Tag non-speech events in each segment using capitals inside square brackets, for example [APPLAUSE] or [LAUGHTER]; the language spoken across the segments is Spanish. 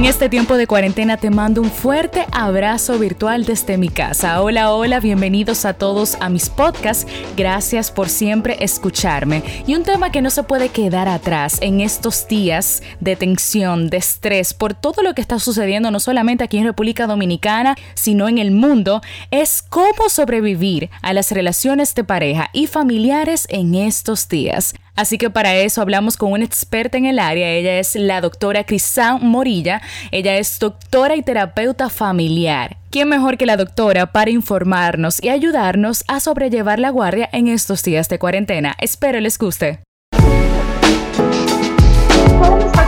En este tiempo de cuarentena te mando un fuerte abrazo virtual desde mi casa. Hola, hola, bienvenidos a todos a mis podcasts. Gracias por siempre escucharme. Y un tema que no se puede quedar atrás en estos días de tensión, de estrés, por todo lo que está sucediendo no solamente aquí en República Dominicana, sino en el mundo, es cómo sobrevivir a las relaciones de pareja y familiares en estos días. Así que para eso hablamos con una experta en el área. Ella es la doctora Crisán Morilla. Ella es doctora y terapeuta familiar. ¿Quién mejor que la doctora para informarnos y ayudarnos a sobrellevar la guardia en estos días de cuarentena? Espero les guste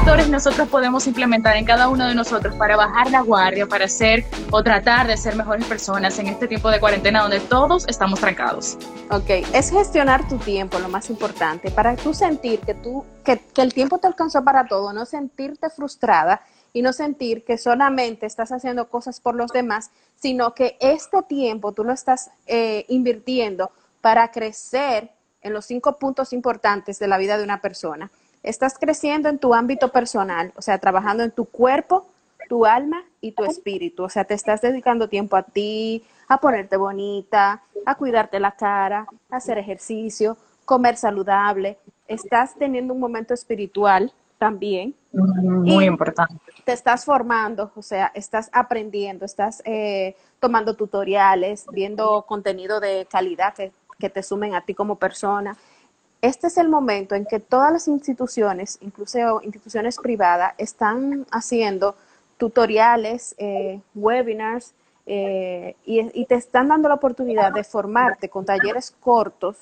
factores nosotros podemos implementar en cada uno de nosotros para bajar la guardia, para ser o tratar de ser mejores personas en este tiempo de cuarentena donde todos estamos trancados? Ok, es gestionar tu tiempo lo más importante, para tú sentir que, tú, que, que el tiempo te alcanzó para todo, no sentirte frustrada y no sentir que solamente estás haciendo cosas por los demás, sino que este tiempo tú lo estás eh, invirtiendo para crecer en los cinco puntos importantes de la vida de una persona estás creciendo en tu ámbito personal, o sea, trabajando en tu cuerpo, tu alma y tu espíritu. O sea, te estás dedicando tiempo a ti, a ponerte bonita, a cuidarte la cara, a hacer ejercicio, comer saludable. Estás teniendo un momento espiritual también. Muy importante. Te estás formando, o sea, estás aprendiendo, estás eh, tomando tutoriales, viendo contenido de calidad que, que te sumen a ti como persona este es el momento en que todas las instituciones, incluso instituciones privadas, están haciendo tutoriales, eh, webinars eh, y, te están dando la oportunidad de formarte con talleres cortos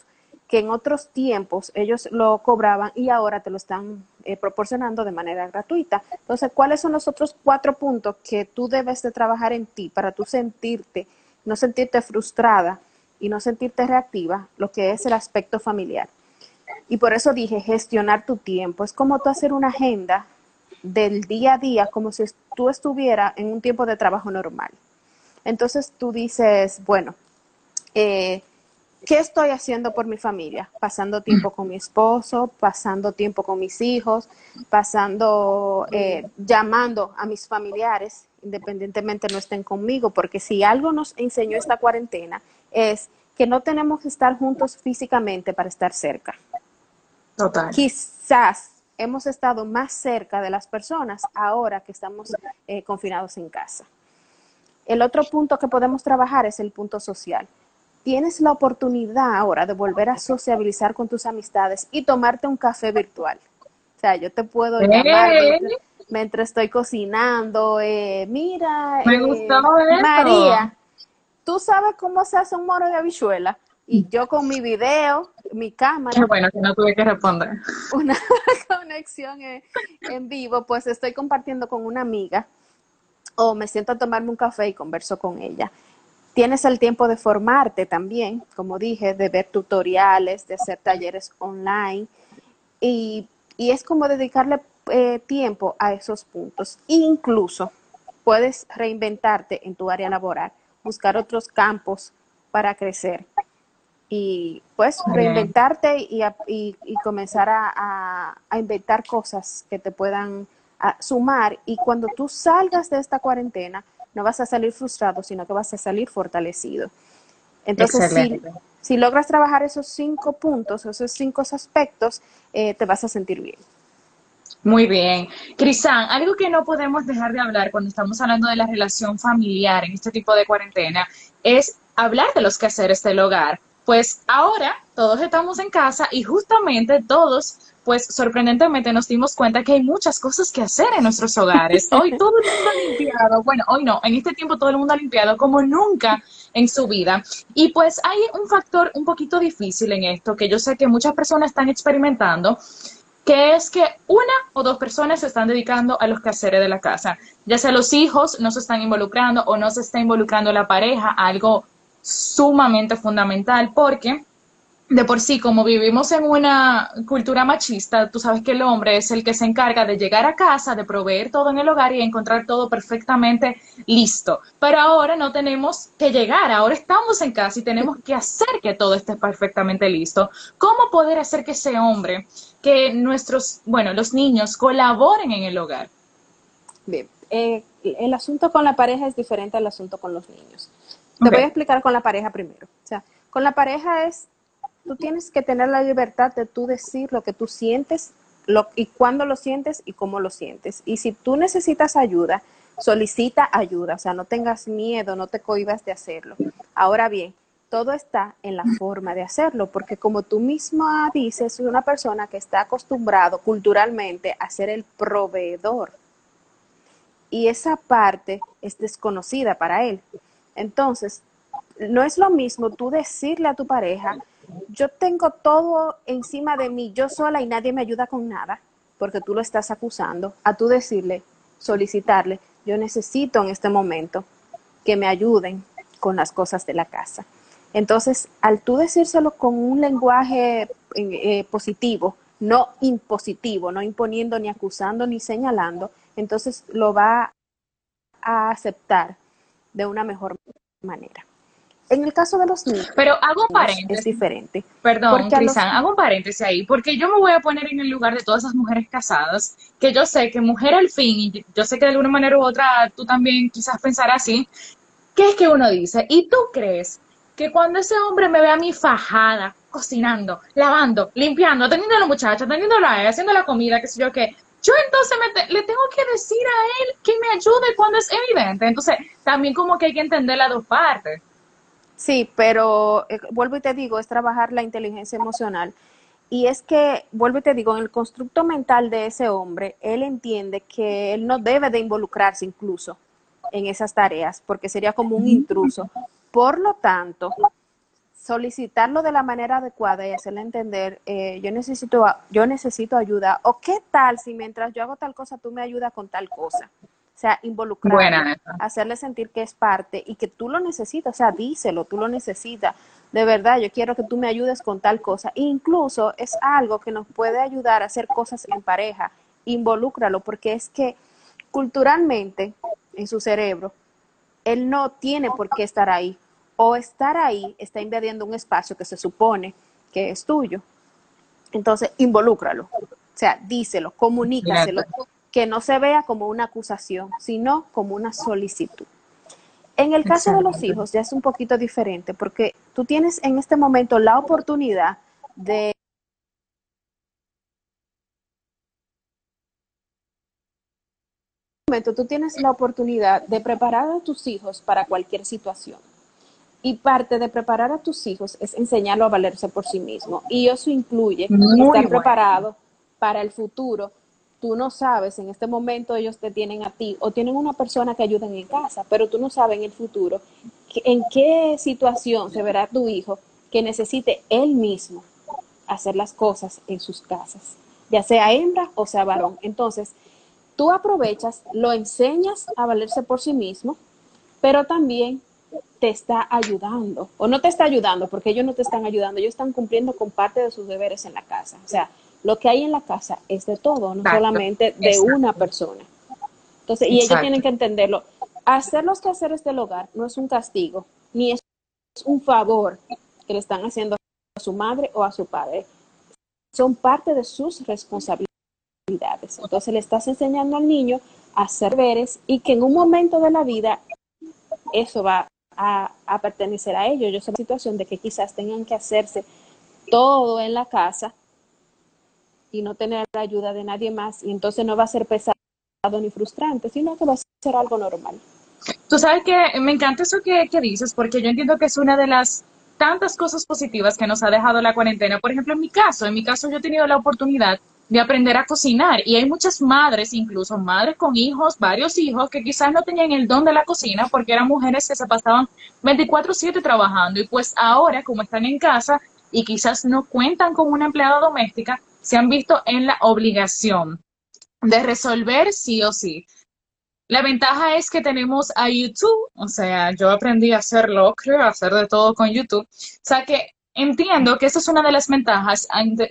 que en otros tiempos ellos lo cobraban y ahora te lo están eh, proporcionando de manera gratuita. Entonces, ¿cuáles son los otros cuatro puntos que tú debes de trabajar en ti para tú sentirte, no sentirte frustrada y no sentirte reactiva? Lo que es el aspecto familiar. Y por eso dije, gestionar tu tiempo. Es como tú hacer una agenda del día a día, como si tú estuvieras en un tiempo de trabajo normal. Entonces tú dices, bueno, eh, ¿qué estoy haciendo por mi familia? Pasando tiempo con mi esposo, pasando tiempo con mis hijos, pasando, eh, llamando a mis familiares, independientemente no estén conmigo, porque si algo nos enseñó esta cuarentena es que no tenemos que estar juntos físicamente para estar cerca. Quizás hemos estado más cerca de las personas ahora que estamos eh, confinados en casa. El otro punto que podemos trabajar es el punto social. Tienes la oportunidad ahora de volver a sociabilizar con tus amistades y tomarte un café virtual. O sea, yo te puedo llamar mientras, estoy cocinando. Eh, mira, Me eh, María, ¿tú sabes cómo se hace un moro de habichuela? Y yo con mi video, mi cámara. Qué bueno que no tuve que responder. [LAUGHS] Una [LAUGHS] conexión en, vivo, pues estoy compartiendo con una amiga o me siento a tomarme un café y converso con ella. Tienes el tiempo de formarte también, como dije, de ver tutoriales, de hacer talleres online y, es como dedicarle eh, tiempo a esos puntos. Incluso puedes reinventarte en tu área laboral, buscar otros campos para crecer y pues reinventarte y, y, comenzar a, inventar cosas que te puedan sumar y cuando tú salgas de esta cuarentena no vas a salir frustrado, sino que vas a salir fortalecido. Entonces, si, si, logras trabajar esos cinco puntos, esos cinco aspectos, eh, te vas a sentir bien. Muy bien. Crisan, algo que no podemos dejar de hablar cuando estamos hablando de la relación familiar en este tipo de cuarentena es hablar de los quehaceres del hogar pues ahora todos estamos en casa y justamente todos, pues sorprendentemente nos dimos cuenta que hay muchas cosas que hacer en nuestros hogares. [LAUGHS] Hoy todo el mundo ha limpiado, bueno, hoy no, en este tiempo todo el mundo ha limpiado como nunca en su vida. Y pues hay un factor un poquito difícil en esto que yo sé que muchas personas están experimentando que es que una o dos personas se están dedicando a los quehaceres de la casa, ya sea los hijos no se están involucrando o no se está involucrando la pareja, algo sumamente fundamental porque de por sí, como vivimos en una cultura machista, tú sabes que el hombre es el que se encarga de llegar a casa, de proveer todo en el hogar y encontrar todo perfectamente listo. Pero ahora no tenemos que llegar, ahora estamos en casa y tenemos que hacer que todo esté perfectamente listo. ¿Cómo poder hacer que ese hombre, que nuestros, bueno, los niños colaboren en el hogar? Bien, eh, el asunto con la pareja es diferente al asunto con los niños. Te voy a explicar con la pareja primero. O sea, con la pareja es, tú tienes que tener la libertad de tú decir lo que tú sientes lo, y cuándo lo sientes y cómo lo sientes. Y si tú necesitas ayuda, solicita ayuda, o sea, no tengas miedo, no te cohibas de hacerlo. Ahora bien, todo está en la forma de hacerlo, porque como tú misma dices, es una persona que está acostumbrado culturalmente a ser el proveedor. Y esa parte es desconocida para él. Entonces, no es lo mismo tú decirle a tu pareja, yo tengo todo encima de mí, yo sola y nadie me ayuda con nada, porque tú lo estás acusando, a tú decirle, solicitarle, yo necesito en este momento que me ayuden con las cosas de la casa. Entonces, al tú decírselo con un lenguaje eh, positivo, no impositivo, no imponiendo ni acusando ni señalando, entonces lo va a aceptar de una mejor manera. En el caso de los niños, pero hago un paréntesis. Es diferente. Perdón, Cristian, hago un paréntesis ahí, porque yo me voy a poner en el lugar de todas esas mujeres casadas, que yo sé que mujer al fin, y yo sé que de alguna manera u otra tú también quizás pensarás así, ¿qué es que uno dice? ¿Y tú crees que cuando ese hombre me ve a mí fajada, cocinando, lavando, limpiando, atendiendo a la muchacha, atendiendo a él, haciendo la comida, qué sé yo qué, yo entonces le tengo que decir a él que me ayude cuando es evidente. Entonces, también como que hay que entender las dos partes. Sí, pero eh, vuelvo y te digo, es trabajar la inteligencia emocional. Y es que, vuelvo y te digo, en el constructo mental de ese hombre, él entiende que él no debe de involucrarse incluso en esas tareas, porque sería como un intruso. Por lo tanto, solicitarlo de la manera adecuada y hacerle entender, eh, yo, necesito, yo necesito ayuda, o qué tal si mientras yo hago tal cosa, tú me ayudas con tal cosa. O sea, involucrar, hacerle sentir que es parte y que tú lo necesitas, o sea, díselo, tú lo necesitas. De verdad, yo quiero que tú me ayudes con tal cosa. E incluso es algo que nos puede ayudar a hacer cosas en pareja. Involúcralo, porque es que culturalmente, en su cerebro, él no tiene por qué estar ahí o estar ahí está invadiendo un espacio que se supone que es tuyo. Entonces, involúcralo. O sea, díselo, comunícaselo, que no se vea como una acusación, sino como una solicitud. En el caso de los hijos ya es un poquito diferente porque tú tienes en este momento la oportunidad de momento tú tienes la oportunidad de preparar a tus hijos para cualquier situación. Y parte de preparar a tus hijos es enseñarlo a valerse por sí mismo. Y eso incluye estar preparado para el futuro. Tú no sabes, en este momento ellos te tienen a ti o tienen una persona que ayuden en casa, pero tú no sabes en el futuro en qué situación se verá tu hijo que necesite él mismo hacer las cosas en sus casas, ya sea hembra o sea varón. Entonces, tú aprovechas, lo enseñas a valerse por sí mismo, pero también te está ayudando o no te está ayudando porque ellos no te están ayudando, ellos están cumpliendo con parte de sus deberes en la casa. O sea, lo que hay en la casa es de todo, no solamente de una persona. Entonces, y ellos tienen que entenderlo. Hacer los quehaceres del hogar no es un castigo, ni es un favor que le están haciendo a su madre o a su padre. Son parte de sus responsabilidades. Entonces le estás enseñando al niño a hacer deberes y que en un momento de la vida eso va a, pertenecer a ellos. Yo sé la situación de que quizás tengan que hacerse todo en la casa y no tener la ayuda de nadie más y entonces no va a ser pesado ni frustrante, sino que va a ser algo normal. Tú sabes que me encanta eso que, que dices porque yo entiendo que es una de las tantas cosas positivas que nos ha dejado la cuarentena. Por ejemplo, en mi caso, en mi caso yo he tenido la oportunidad de aprender a cocinar. Y hay muchas madres, incluso madres con hijos, varios hijos, que quizás no tenían el don de la cocina porque eran mujeres que se pasaban 24/7 trabajando. Y pues ahora, como están en casa y quizás no cuentan con una empleada doméstica, se han visto en la obligación de resolver sí o sí. La ventaja es que tenemos a YouTube, o sea, yo aprendí a hacerlo, creo, a hacer de todo con YouTube. O sea que Entiendo que esa es una de las ventajas,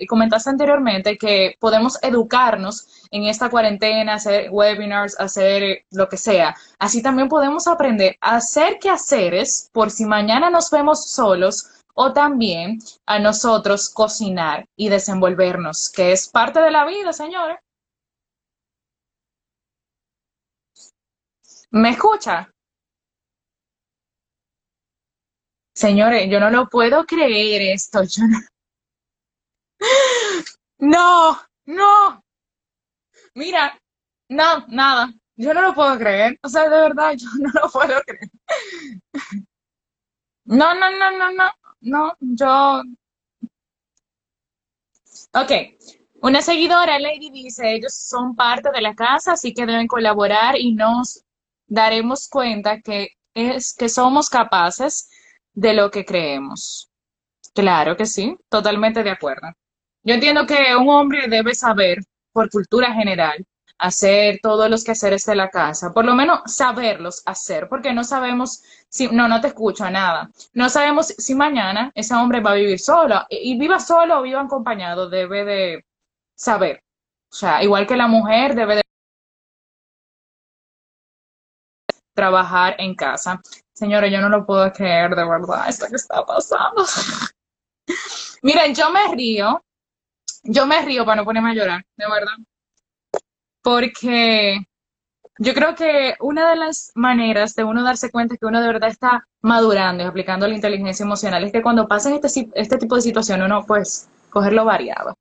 comentaste anteriormente, que podemos educarnos en esta cuarentena, hacer webinars, hacer lo que sea. Así también podemos aprender a hacer quehaceres por si mañana nos vemos solos o también a nosotros cocinar y desenvolvernos, que es parte de la vida, señores. ¿Me escucha? Señores, yo no lo puedo creer esto. Yo no... No, no. Mira, no, nada. Yo no lo puedo creer. O sea, de verdad, yo no lo puedo creer. No, no, no, no, no. No, yo. Ok. Una seguidora, Lady, dice, ellos son parte de la casa, así que deben colaborar y nos daremos cuenta que es que somos capaces de lo que creemos. Claro que sí, totalmente de acuerdo. Yo entiendo que un hombre debe saber, por cultura general, hacer todos los quehaceres de la casa, por lo menos saberlos hacer, porque no sabemos si, no, no te escucho nada, no sabemos si mañana ese hombre va a vivir solo, y viva solo o viva acompañado, debe de saber. O sea, igual que la mujer debe de trabajar en casa. Señores, yo no lo puedo creer, de verdad, esto que está pasando. [LAUGHS] Miren, yo me río, yo me río para no ponerme a llorar, de verdad. Porque yo creo que una de las maneras de uno darse cuenta que uno de verdad está madurando y aplicando la inteligencia emocional es que cuando pasen este, este tipo de situación uno pues cogerlo variado.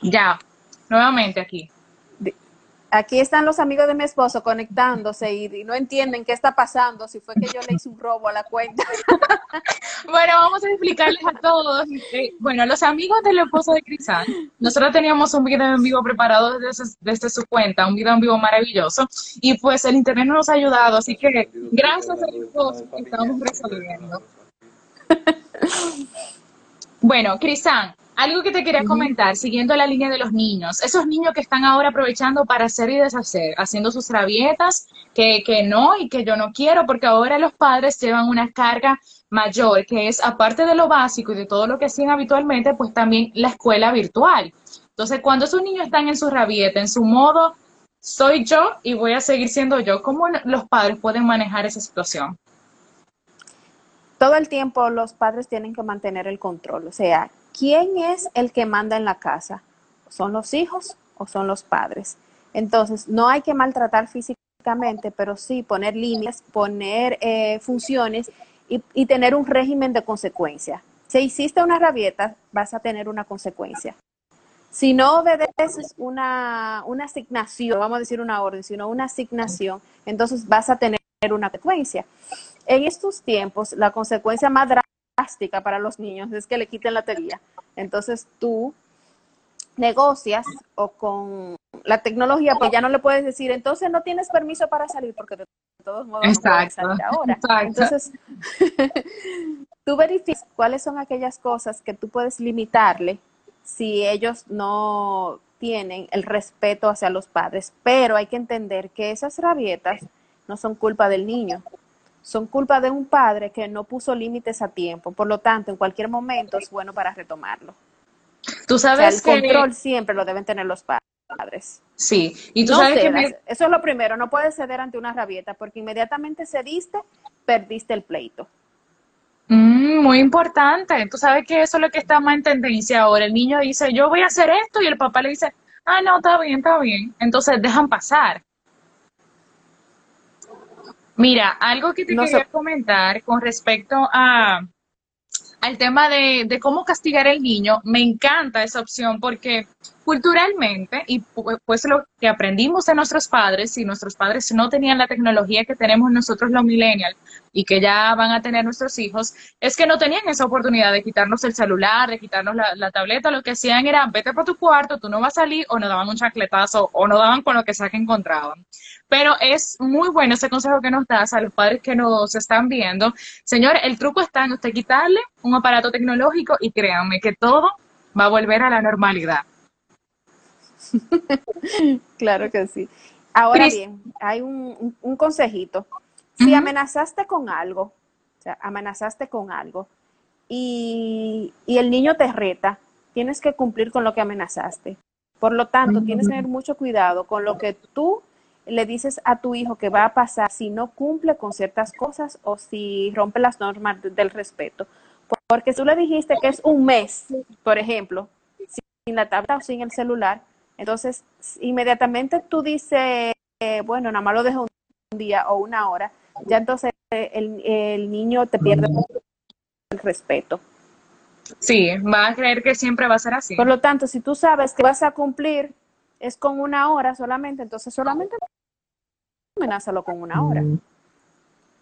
Ya, nuevamente aquí. Aquí están los amigos de mi esposo conectándose y, no entienden qué está pasando, si fue que yo le hice un robo a la cuenta. [LAUGHS] bueno, vamos a explicarles a todos. Bueno, los amigos del esposo de Crisan, nosotros teníamos un video en vivo preparado desde, desde, su cuenta, un video en vivo maravilloso, y pues el internet nos ha ayudado, así que gracias a esposo estamos resolviendo. [LAUGHS] bueno, Crisan, algo que te quería comentar, siguiendo la línea de los niños, esos niños que están ahora aprovechando para hacer y deshacer, haciendo sus rabietas, que, que no y que yo no quiero, porque ahora los padres llevan una carga mayor, que es aparte de lo básico y de todo lo que hacían habitualmente, pues también la escuela virtual. Entonces, cuando esos niños están en su rabieta, en su modo, soy yo y voy a seguir siendo yo, ¿cómo los padres pueden manejar esa situación? Todo el tiempo los padres tienen que mantener el control, o sea, ¿quién es el que manda en la casa? ¿Son los hijos o son los padres? Entonces, no hay que maltratar físicamente, pero sí poner líneas, poner eh, funciones y, tener un régimen de consecuencia. Si hiciste una rabieta, vas a tener una consecuencia. Si no obedeces una, una asignación, vamos a decir una orden, sino una asignación, entonces vas a tener una consecuencia. En estos tiempos, la consecuencia más para los niños es que le quiten la teoría. Entonces tú negocias o con la tecnología, pues ya no le puedes decir, entonces no tienes permiso para salir porque de todos modos no puedes salir ahora. Entonces, [LAUGHS] tú verificas cuáles son aquellas cosas que tú puedes limitarle si ellos no tienen el respeto hacia los padres, pero hay que entender que esas rabietas no son culpa del niño, son culpa de un padre que no puso límites a tiempo. Por lo tanto, en cualquier momento es bueno para retomarlo. Tú sabes el control siempre lo deben tener los padres. Sí, y tú sabes que eso es lo primero, no puedes ceder ante una rabieta porque inmediatamente cediste, perdiste el pleito. Mm, muy importante. Tú sabes que eso es lo que está más en tendencia ahora. El niño dice, yo voy a hacer esto y el papá le dice, ah, no, está bien, está bien. Entonces dejan pasar. Mira, algo que te quería comentar con respecto a al tema de, de, cómo castigar al niño, me encanta esa opción porque culturalmente, y pues lo que aprendimos de nuestros padres, si nuestros padres no tenían la tecnología que tenemos nosotros los millennials y que ya van a tener nuestros hijos, es que no tenían esa oportunidad de quitarnos el celular, de quitarnos la, tableta, lo que hacían era, vete por tu cuarto, tú no vas a salir, o nos daban un chacletazo, o no daban con lo que sea que encontraban. Pero es muy bueno ese consejo que nos das a los padres que nos están viendo. Señor, el truco está en usted quitarle un aparato tecnológico y créanme que todo va a volver a la normalidad. [LAUGHS] claro que sí. Ahora bien, hay un, consejito. Si amenazaste con algo, o sea, amenazaste con algo y, y, el niño te reta, tienes que cumplir con lo que amenazaste. Por lo tanto, tienes que tener mucho cuidado con lo que tú le dices a tu hijo que va a pasar si no cumple con ciertas cosas o si rompe las normas del respeto. Porque tú le dijiste que es un mes, por ejemplo, sin la tableta o sin el celular, entonces inmediatamente tú dices, eh, bueno, nada más lo dejo un día o una hora, ya entonces el, el niño te pierde el respeto. Sí, va a creer que siempre va a ser así. Por lo tanto, si tú sabes que vas a cumplir es con una hora solamente, entonces solamente amenázalo con una hora.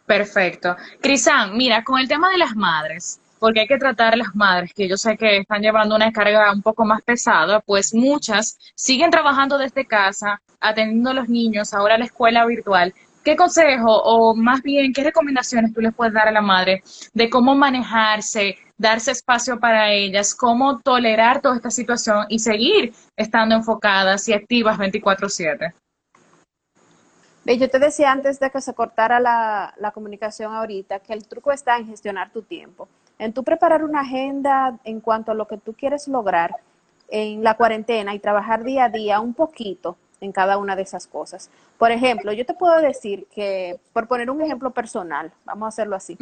Perfecto. Crisan, mira, con el tema de las madres, porque hay que tratar a las madres, que yo sé que están llevando una carga un poco más pesada, pues muchas siguen trabajando desde casa, atendiendo a los niños, ahora la escuela virtual. ¿Qué consejo o más bien qué recomendaciones tú les puedes dar a la madre de cómo manejarse, darse espacio para ellas, cómo tolerar toda esta situación y seguir estando enfocadas y activas 24/7? Yo te decía antes de que se cortara la, la, comunicación ahorita que el truco está en gestionar tu tiempo, en tú preparar una agenda en cuanto a lo que tú quieres lograr en la cuarentena y trabajar día a día un poquito en cada una de esas cosas. Por ejemplo, yo te puedo decir que, por poner un ejemplo personal, vamos a hacerlo así,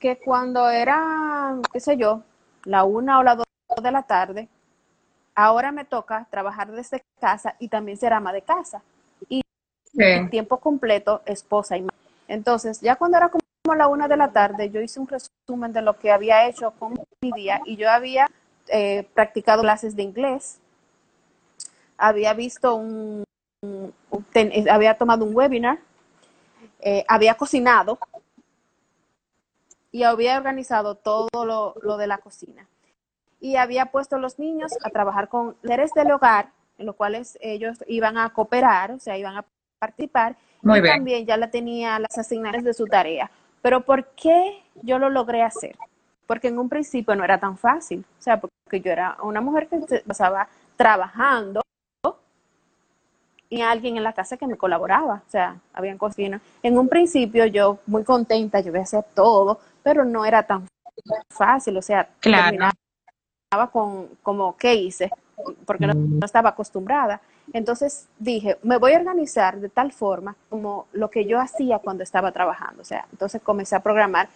que cuando era, qué sé yo, la una o la dos de la tarde, ahora me toca trabajar desde casa y también ser ama de casa. Y tiempo completo, esposa y madre. Entonces, ya cuando era como la una de la tarde, yo hice un resumen de lo que había hecho con mi día y yo había eh, practicado clases de inglés, había visto un, eh, había tomado un webinar, eh, había cocinado y había organizado todo lo, de la cocina. Y había puesto a los niños a trabajar con líderes del hogar, en los cuales ellos iban a cooperar, o sea, iban a participar. y también ya la tenía las asignaciones de su tarea. Pero ¿por qué yo lo logré hacer? Porque en un principio no era tan fácil. O sea, porque yo era una mujer que pasaba trabajando y alguien en la casa que me colaboraba, o sea, habían cocinas. En un principio yo muy contenta, yo voy a hacer todo, pero no era tan fácil, o sea, claro. terminaba con como qué hice, porque no, no, estaba acostumbrada. Entonces dije, me voy a organizar de tal forma como lo que yo hacía cuando estaba trabajando, o sea, entonces comencé a programar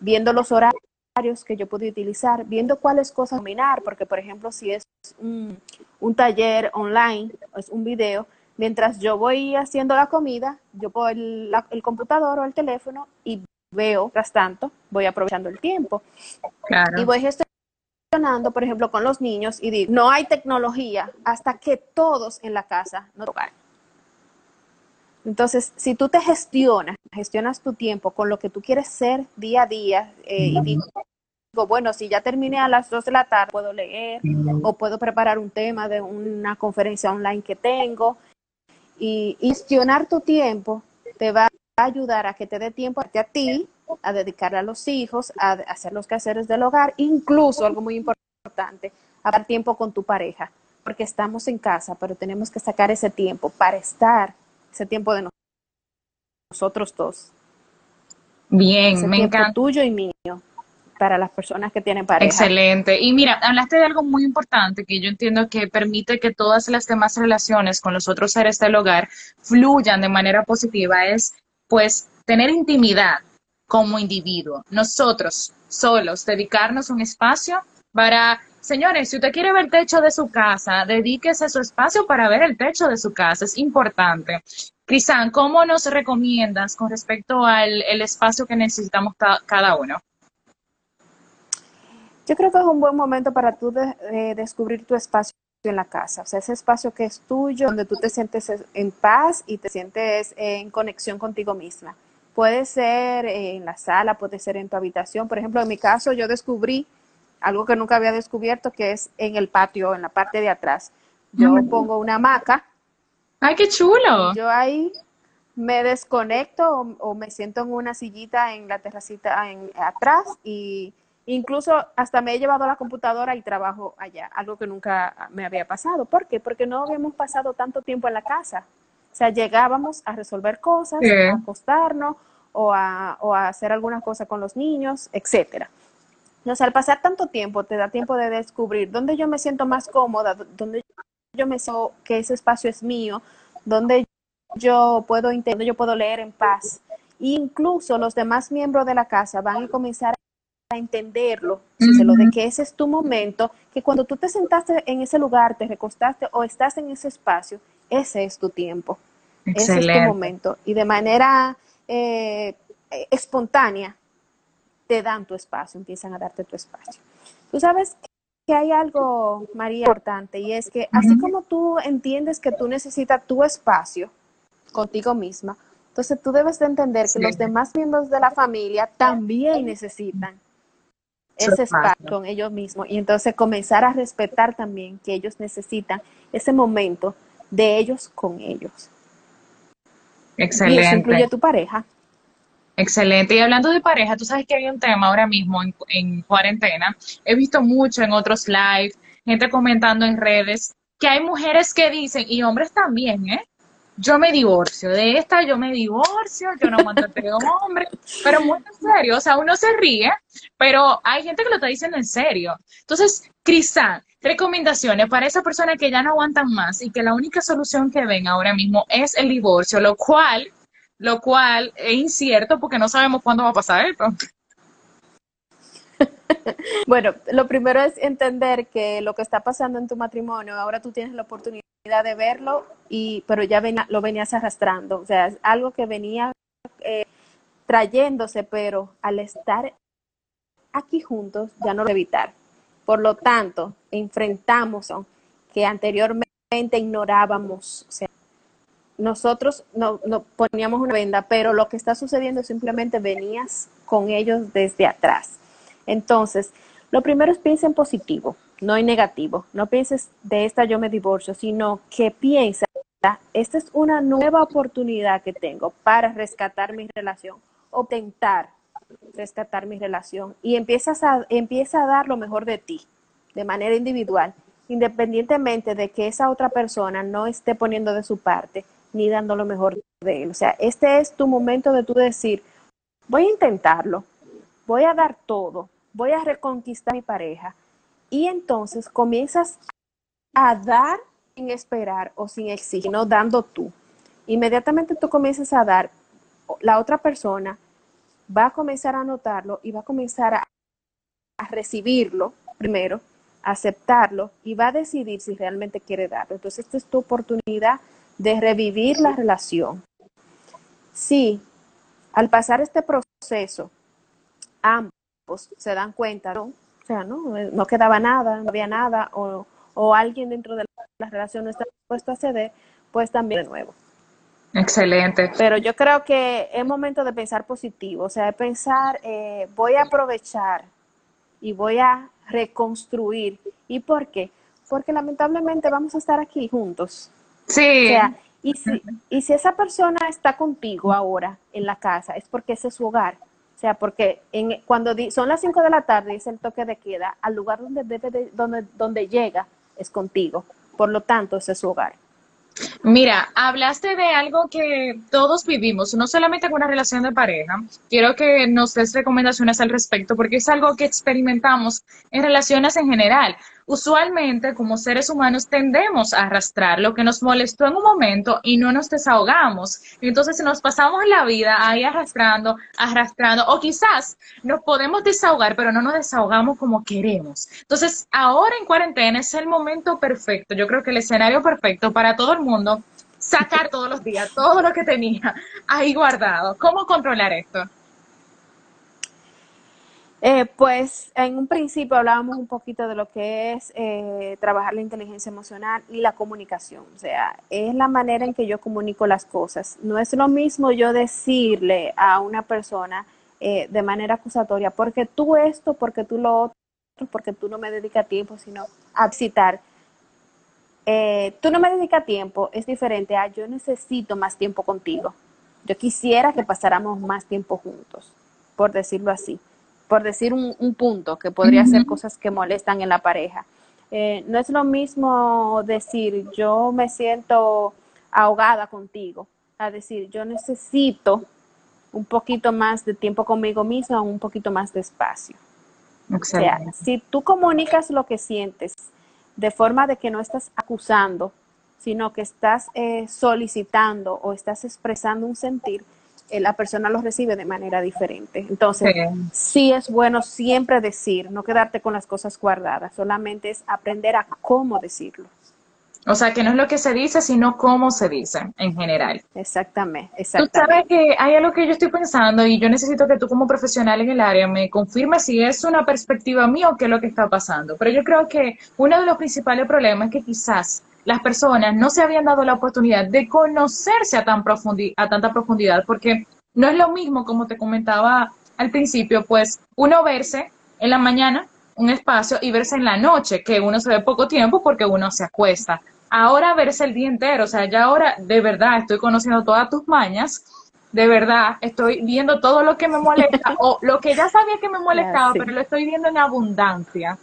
viendo los horarios que yo podía utilizar, viendo cuáles cosas dominar, porque por ejemplo, si es un, un taller online, es un video, mientras yo voy haciendo la comida, yo puedo el, el computador o el teléfono y veo, tras tanto, voy aprovechando el tiempo. Claro. Y voy gestionando, por ejemplo, con los niños y digo, no hay tecnología hasta que todos en la casa no tocan. Entonces, si tú te gestionas, gestionas tu tiempo con lo que tú quieres ser día a día eh, y digo, bueno, si ya terminé a las 2 de la tarde, puedo leer o puedo preparar un tema de una conferencia online que tengo y gestionar tu tiempo te va a ayudar a que te dé tiempo a ti, a dedicar a los hijos, a hacer los quehaceres del hogar, incluso algo muy importante, a dar tiempo con tu pareja, porque estamos en casa, pero tenemos que sacar ese tiempo para estar ese tiempo de nosotros dos. Bien, ese me tiempo encanta. tuyo y mío para las personas que tienen pareja. Excelente. Y mira, hablaste de algo muy importante que yo entiendo que permite que todas las demás relaciones con los otros seres del hogar fluyan de manera positiva, es pues tener intimidad como individuo. Nosotros solos, dedicarnos un espacio para Señores, si usted quiere ver el techo de su casa, dedíquese su espacio para ver el techo de su casa, es importante. Crisan, ¿cómo nos recomiendas con respecto al el espacio que necesitamos cada uno? Yo creo que es un buen momento para tú de, eh, descubrir tu espacio en la casa, o sea, ese espacio que es tuyo, donde tú te sientes en paz y te sientes en conexión contigo misma. Puede ser en la sala, puede ser en tu habitación. Por ejemplo, en mi caso, yo descubrí algo que nunca había descubierto, que es en el patio, en la parte de atrás. Yo mm. pongo una hamaca. ¡Ay, qué chulo! Yo ahí me desconecto o, o, me siento en una sillita en la terracita en, atrás y incluso hasta me he llevado la computadora y trabajo allá, algo que nunca me había pasado. ¿Por qué? Porque no habíamos pasado tanto tiempo en la casa. O sea, llegábamos a resolver cosas, sí. a acostarnos o a, o a hacer algunas cosas con los niños, etcétera. Entonces, al pasar tanto tiempo, te da tiempo de descubrir dónde yo me siento más cómoda, dónde yo me siento que ese espacio es mío, dónde yo puedo dónde yo puedo leer en paz. E incluso los demás miembros de la casa van a comenzar a entenderlo, se lo de que ese es tu momento, que cuando tú te sentaste en ese lugar, te recostaste o estás en ese espacio, ese es tu tiempo. Ese es tu momento. Y de manera eh, espontánea te dan tu espacio, empiezan a darte tu espacio. Tú sabes que hay algo, María, importante, y es que así como tú entiendes que tú necesitas tu espacio contigo misma, entonces tú debes de entender que los demás miembros de la familia también necesitan ese espacio con ellos mismos y entonces comenzar a respetar también que ellos necesitan ese momento de ellos con ellos. Excelente. Y eso incluye tu pareja. Excelente. Y hablando de pareja, tú sabes que hay un tema ahora mismo en, cuarentena. He visto mucho en otros live, gente comentando en redes, que hay mujeres que dicen, y hombres también, ¿eh? Yo me divorcio de esta, yo me divorcio, yo no aguanto a hombre, pero muy en serio, o sea, uno se ríe, pero hay gente que lo está diciendo en serio. Entonces, Cristian, recomendaciones para esa persona que ya no aguantan más y que la única solución que ven ahora mismo es el divorcio, lo cual lo cual es incierto porque no sabemos cuándo va a pasar esto. [LAUGHS] bueno, lo primero es entender que lo que está pasando en tu matrimonio, ahora tú tienes la oportunidad de verlo, y, pero ya lo venías arrastrando. O sea, es algo que venía eh, trayéndose, pero al estar aquí juntos ya no lo evitar. Por lo tanto, enfrentamos que anteriormente ignorábamos. O sea, nosotros no, no, poníamos una venda, pero lo que está sucediendo simplemente venías con ellos desde atrás. Entonces, lo primero es piensa en positivo, no en negativo. No pienses de esta yo me divorcio, sino que piensa, esta es una nueva oportunidad que tengo para rescatar mi relación o tentar rescatar mi relación y empiezas a, empieza a dar lo mejor de ti de manera individual, independientemente de que esa otra persona no esté poniendo de su parte ni dando lo mejor de él. O sea, este es tu momento de tú decir, voy a intentarlo, voy a dar todo, voy a reconquistar mi pareja. Y entonces comienzas a dar sin esperar o sin exigir, no dando tú. Inmediatamente tú comienzas a dar, la otra persona va a comenzar a notarlo y va a comenzar a, a recibirlo primero, aceptarlo y va a decidir si realmente quiere darlo. Entonces, esta es tu oportunidad de revivir la relación. Si al pasar este proceso ambos se dan cuenta, ¿no? O sea, no, no quedaba nada, no había nada, o, o alguien dentro de la relación no está dispuesto a ceder, pues también de nuevo. Excelente. Pero yo creo que es momento de pensar positivo, o sea, de pensar, eh, voy a aprovechar y voy a reconstruir. ¿Y por qué? Porque lamentablemente vamos a estar aquí juntos Sí. O sea, y si, y si esa persona está contigo ahora en la casa, es porque ese es su hogar. Sea, porque en, cuando son las 5 de la tarde es el toque de queda, al lugar donde, llega es contigo. Por lo tanto, ese es su hogar. Mira, hablaste de algo que todos vivimos, no solamente con una relación de pareja. Quiero que nos des recomendaciones al respecto, porque es algo que experimentamos en relaciones en general. Usualmente, como seres humanos, tendemos a arrastrar lo que nos molestó en un momento y no nos desahogamos. Entonces, nos pasamos la vida ahí arrastrando, arrastrando, o quizás nos podemos desahogar, pero no nos desahogamos como queremos. Entonces, ahora en cuarentena es el momento perfecto, yo creo que el escenario perfecto para todo el mundo sacar todos los días todo lo que tenía ahí guardado. ¿Cómo controlar esto? Eh, pues en un principio hablábamos un poquito de lo que es eh, trabajar la inteligencia emocional y la comunicación. O sea, es la manera en que yo comunico las cosas. No es lo mismo yo decirle a una persona eh, de manera acusatoria, porque tú esto, porque tú lo otro, porque tú no me dedicas tiempo, sino a citar. tú no me dedicas tiempo, es diferente a yo necesito más tiempo contigo. Yo quisiera que pasáramos más tiempo juntos, por decirlo así por decir un, punto, que podría ser cosas que molestan en la pareja. Eh, no es lo mismo decir yo me siento ahogada contigo, a decir yo necesito un poquito más de tiempo conmigo misma, un poquito más de espacio. O sea, si tú comunicas lo que sientes de forma de que no estás acusando, sino que estás eh, solicitando o estás expresando un sentir, la persona lo recibe de manera diferente. Entonces, sí. es bueno siempre decir, no quedarte con las cosas guardadas, solamente es aprender a cómo decirlo. O sea, que no es lo que se dice, sino cómo se dice en general. Exactamente, exactamente. Tú sabes que hay algo que yo estoy pensando y yo necesito que tú como profesional en el área me confirmes si es una perspectiva mía o qué es lo que está pasando. Pero yo creo que uno de los principales problemas es que quizás las personas no se habían dado la oportunidad de conocerse a, tan a tanta profundidad, porque no es lo mismo, como te comentaba al principio, pues uno verse en la mañana un espacio y verse en la noche, que uno se ve poco tiempo porque uno se acuesta. Ahora verse el día entero, o sea, ya ahora de verdad estoy conociendo todas tus mañas, de verdad estoy viendo todo lo que me molesta [LAUGHS] o lo que ya sabía que me molestaba, pero lo estoy viendo en abundancia.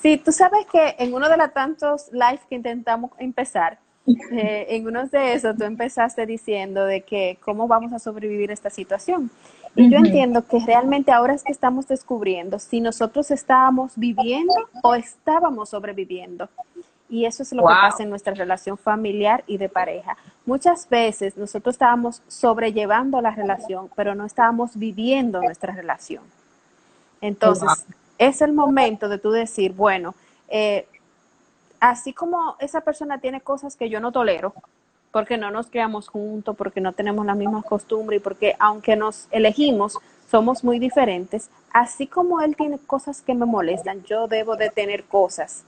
Sí, tú sabes que en uno de los tantos lives que intentamos empezar, [LAUGHS] eh, en uno de esos tú empezaste diciendo de que cómo vamos a sobrevivir esta situación. Y yo entiendo que realmente ahora es que estamos descubriendo si nosotros estábamos viviendo o estábamos sobreviviendo. Y eso es lo que pasa en nuestra relación familiar y de pareja. Muchas veces nosotros estábamos sobrellevando la relación, pero no estábamos viviendo nuestra relación. Entonces, es el momento de tú decir, bueno, eh, así como esa persona tiene cosas que yo no tolero, porque no nos criamos juntos, porque no tenemos las mismas costumbres y porque aunque nos elegimos, somos muy diferentes, así como él tiene cosas que me molestan, yo debo de tener cosas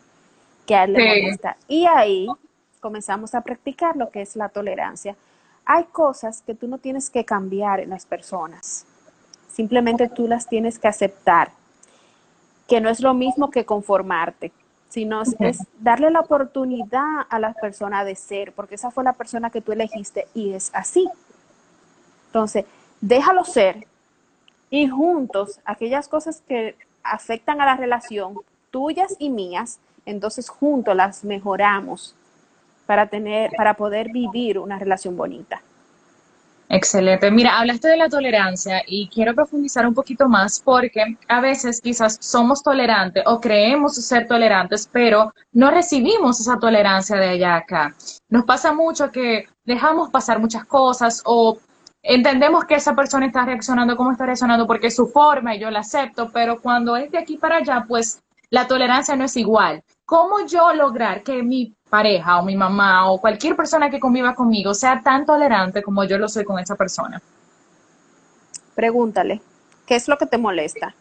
que a él le molestan. Y ahí comenzamos a practicar lo que es la tolerancia. Hay cosas que tú no tienes que cambiar en las personas, simplemente tú las tienes que aceptar, que no es lo mismo que conformarte sino es darle la oportunidad a la persona de ser, porque esa fue la persona que tú elegiste y es así. Entonces, déjalo ser y juntos, aquellas cosas que afectan a la relación, tuyas y mías, entonces juntos las mejoramos para tener, para poder vivir una relación bonita. Excelente. Mira, hablaste de la tolerancia y quiero profundizar un poquito más porque a veces quizás somos tolerantes o creemos ser tolerantes, pero no recibimos esa tolerancia de allá acá. Nos pasa mucho que dejamos pasar muchas cosas o entendemos que esa persona está reaccionando como está reaccionando porque su forma y yo la acepto, pero cuando es de aquí para allá, pues la tolerancia no es igual. ¿Cómo yo lograr que mi pareja o mi mamá o cualquier persona que conviva conmigo sea tan tolerante como yo lo soy con esa persona. Pregúntale, ¿qué es lo que te molesta?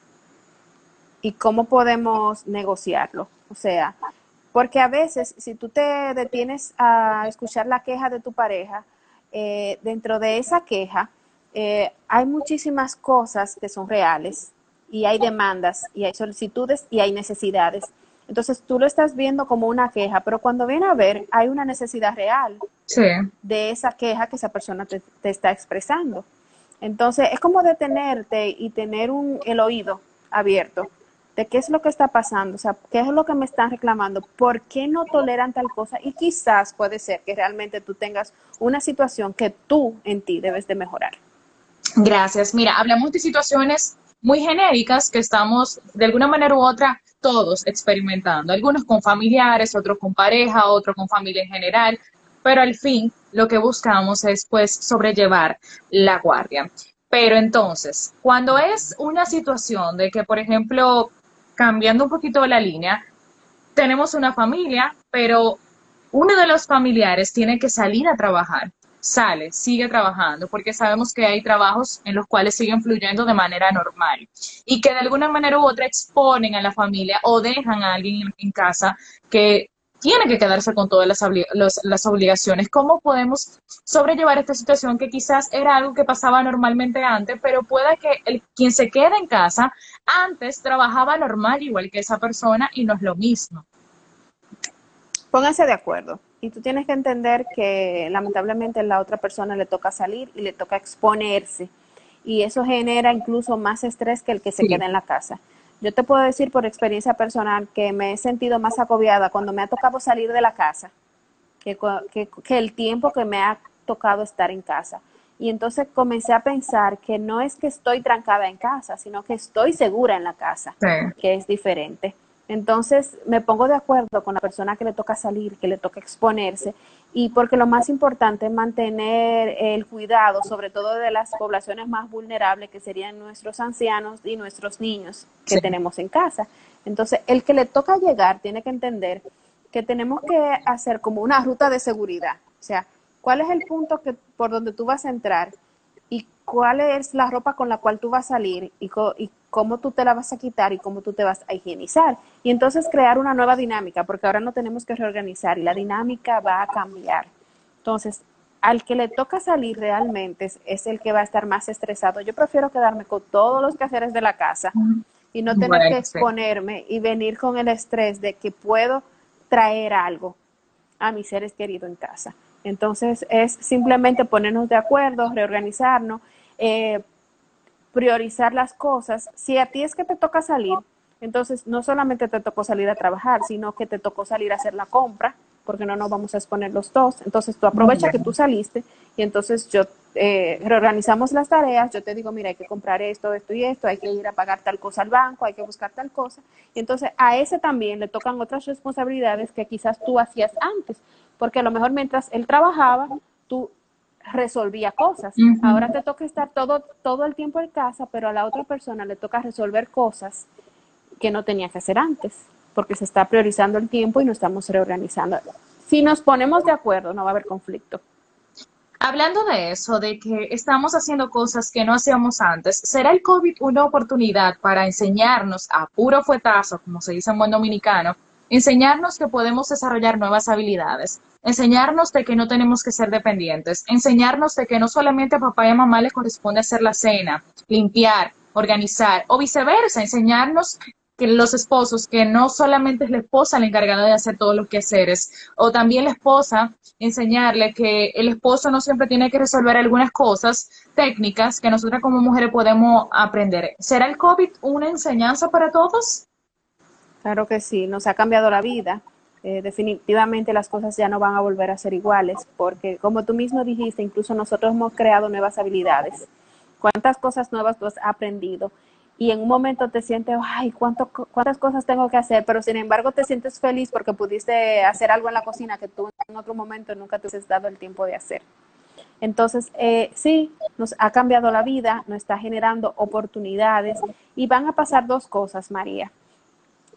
¿Y cómo podemos negociarlo? O sea, porque a veces si tú te detienes a escuchar la queja de tu pareja, eh, dentro de esa queja eh, hay muchísimas cosas que son reales y hay demandas y hay solicitudes y hay necesidades entonces tú lo estás viendo como una queja, pero cuando viene a ver, hay una necesidad real de esa queja que esa persona te, está expresando. Entonces es como detenerte y tener un, el oído abierto de qué es lo que está pasando, o sea, qué es lo que me están reclamando, por qué no toleran tal cosa y quizás puede ser que realmente tú tengas una situación que tú en ti debes de mejorar. Gracias. Mira, hablamos de situaciones muy genéricas que estamos de alguna manera u otra todos experimentando, algunos con familiares, otros con pareja, otros con familia en general, pero al fin lo que buscamos es pues sobrellevar la guardia. Pero entonces, cuando es una situación de que, por ejemplo, cambiando un poquito la línea, tenemos una familia, pero uno de los familiares tiene que salir a trabajar sale, sigue trabajando, porque sabemos que hay trabajos en los cuales siguen fluyendo de manera normal y que de alguna manera u otra exponen a la familia o dejan a alguien en, casa que tiene que quedarse con todas las, las, obligaciones. ¿Cómo podemos sobrellevar esta situación que quizás era algo que pasaba normalmente antes, pero pueda que el, quien se quede en casa antes trabajaba normal igual que esa persona y no es lo mismo? Pónganse de acuerdo. Y tú tienes que entender que lamentablemente a la otra persona le toca salir y le toca exponerse. Y eso genera incluso más estrés que el que se queda en la casa. Yo te puedo decir por experiencia personal que me he sentido más agobiada cuando me ha tocado salir de la casa que, que, el tiempo que me ha tocado estar en casa. Y entonces comencé a pensar que no es que estoy trancada en casa, sino que estoy segura en la casa, que es diferente. Entonces me pongo de acuerdo con la persona que le toca salir, que le toca exponerse, y porque lo más importante es mantener el cuidado, sobre todo de las poblaciones más vulnerables, que serían nuestros ancianos y nuestros niños que tenemos en casa. Entonces, el que le toca llegar tiene que entender que tenemos que hacer como una ruta de seguridad. O sea, ¿cuál es el punto que, por donde tú vas a entrar? ¿Y cuál es la ropa con la cual tú vas a salir? Y, y cómo tú te la vas a quitar y cómo tú te vas a higienizar. Y entonces crear una nueva dinámica, porque ahora no tenemos que reorganizar y la dinámica va a cambiar. Entonces, al que le toca salir realmente es, el que va a estar más estresado. Yo prefiero quedarme con todos los quehaceres de la casa y no tener que exponerme y venir con el estrés de que puedo traer algo a mis seres queridos en casa. Entonces es simplemente ponernos de acuerdo, reorganizarnos, eh, priorizar las cosas. Si a ti es que te toca salir, entonces no solamente te tocó salir a trabajar, sino que te tocó salir a hacer la compra, porque no nos vamos a exponer los dos. Entonces tú aprovecha que tú saliste y entonces yo eh, reorganizamos las tareas, yo te digo, mira, hay que comprar esto, esto y esto, hay que ir a pagar tal cosa al banco, hay que buscar tal cosa. Y entonces a ese también le tocan otras responsabilidades que quizás tú hacías antes, porque a lo mejor mientras él trabajaba, tú resolvía cosas. Ahora te toca estar todo, todo el tiempo en casa, pero a la otra persona le toca resolver cosas que no tenía que hacer antes, porque se está priorizando el tiempo y no estamos reorganizando. Si nos ponemos de acuerdo, no va a haber conflicto. Hablando de eso, de que estamos haciendo cosas que no hacíamos antes, ¿será el COVID una oportunidad para enseñarnos a puro fuetazo, como se dice en buen dominicano, enseñarnos que podemos desarrollar nuevas habilidades, enseñarnos de que no tenemos que ser dependientes, enseñarnos de que no solamente a papá y a mamá le corresponde hacer la cena, limpiar, organizar, o viceversa, enseñarnos que los esposos, que no solamente es la esposa la encargada de hacer todos los quehaceres, o también la esposa enseñarle que el esposo no siempre tiene que resolver algunas cosas técnicas que nosotras como mujeres podemos aprender. ¿Será el COVID una enseñanza para todos? Claro que sí, nos ha cambiado la vida. Eh, definitivamente las cosas ya no van a volver a ser iguales, porque como tú mismo dijiste, incluso nosotros hemos creado nuevas habilidades. ¿Cuántas cosas nuevas tú has aprendido? y en un momento te sientes, ay, ¿cuánto, cuántas cosas tengo que hacer, pero sin embargo te sientes feliz porque pudiste hacer algo en la cocina que tú en otro momento nunca te has dado el tiempo de hacer. Entonces, eh, sí, nos ha cambiado la vida, nos está generando oportunidades y van a pasar dos cosas, María.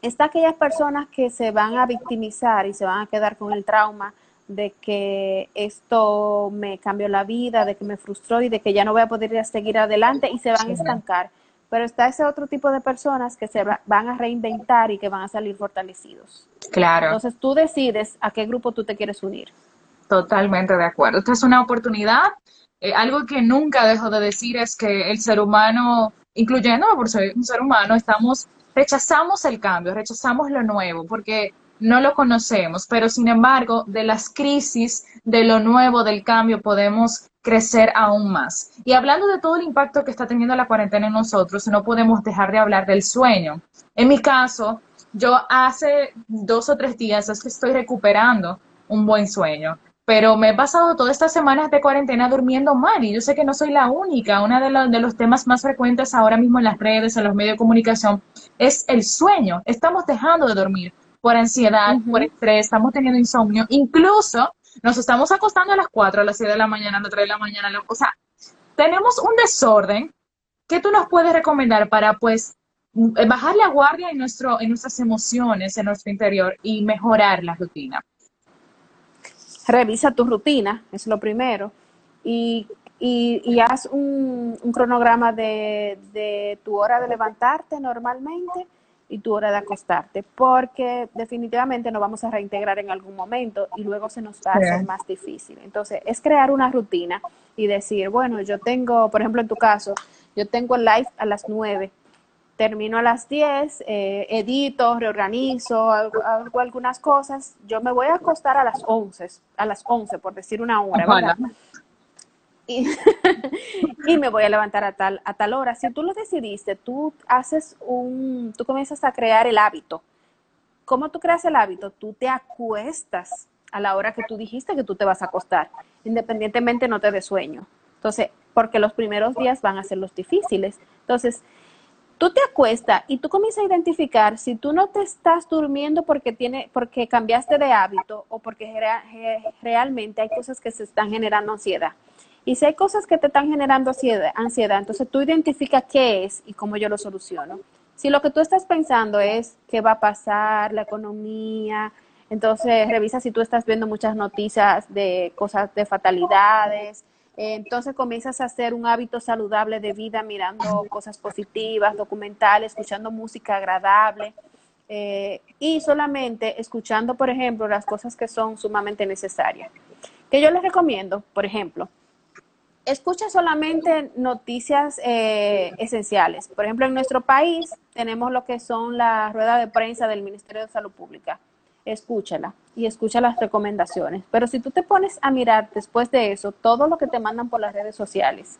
Está aquellas personas que se van a victimizar y se van a quedar con el trauma de que esto me cambió la vida, de que me frustró y de que ya no voy a poder seguir adelante y se van a estancar. Pero está ese otro tipo de personas que se van a reinventar y que van a salir fortalecidos. Claro. Entonces tú decides a qué grupo tú te quieres unir. Totalmente de acuerdo. Esta es una oportunidad. Eh, algo que nunca dejo de decir es que el ser humano, incluyendo por ser un ser humano, estamos rechazamos el cambio, rechazamos lo nuevo, porque no lo conocemos, pero sin embargo, de las crisis, de lo nuevo, del cambio, podemos crecer aún más. Y hablando de todo el impacto que está teniendo la cuarentena en nosotros, no podemos dejar de hablar del sueño. En mi caso, yo hace dos o tres días es que estoy recuperando un buen sueño, pero me he pasado todas estas semanas de cuarentena durmiendo mal y yo sé que no soy la única. Uno de, de los temas más frecuentes ahora mismo en las redes, en los medios de comunicación, es el sueño. Estamos dejando de dormir por ansiedad, por estrés, estamos teniendo insomnio, incluso nos estamos acostando a las 4, a las 6 de la mañana, a las 3 de la mañana, o sea, tenemos un desorden que tú nos puedes recomendar para pues bajar la guardia en, nuestro, en nuestras emociones, en nuestro interior y mejorar la rutina. Revisa tu rutina, es lo primero, y, y, haz un, un cronograma de, de tu hora de levantarte normalmente y tu hora de acostarte, porque definitivamente nos vamos a reintegrar en algún momento y luego se nos va a hacer más difícil. Entonces, es crear una rutina y decir, bueno, yo tengo, por ejemplo, en tu caso, yo tengo el live a las 9, termino a las 10, eh, edito, reorganizo, hago, algunas cosas, yo me voy a acostar a las 11, a las 11, por decir una hora, ¿verdad? [LAUGHS] y, me voy a levantar a tal, a tal hora. Si tú lo decidiste, tú haces un, tú comienzas a crear el hábito. ¿Cómo tú creas el hábito? Tú te acuestas a la hora que tú dijiste que tú te vas a acostar, independientemente no te dé sueño. Entonces, porque los primeros días van a ser los difíciles. Entonces, tú te acuestas y tú comienzas a identificar si tú no te estás durmiendo porque tiene, porque cambiaste de hábito o porque realmente hay cosas que se están generando ansiedad. Y si hay cosas que te están generando ansiedad, entonces tú identifica qué es y cómo yo lo soluciono. Si lo que tú estás pensando es qué va a pasar, la economía, Entonces, revisa si tú estás viendo muchas noticias de cosas de fatalidades. Entonces comienzas a hacer un hábito saludable de vida mirando cosas positivas, documentales, escuchando música agradable eh, y solamente escuchando, por ejemplo, las cosas que son sumamente necesarias. Que yo les recomiendo, por ejemplo, escucha solamente noticias eh, esenciales. Por ejemplo, en nuestro país tenemos lo que son las ruedas de prensa del Ministerio de Salud Pública. Escúchala y escucha las recomendaciones. Pero si tú te pones a mirar después de eso todo lo que te mandan por las redes sociales,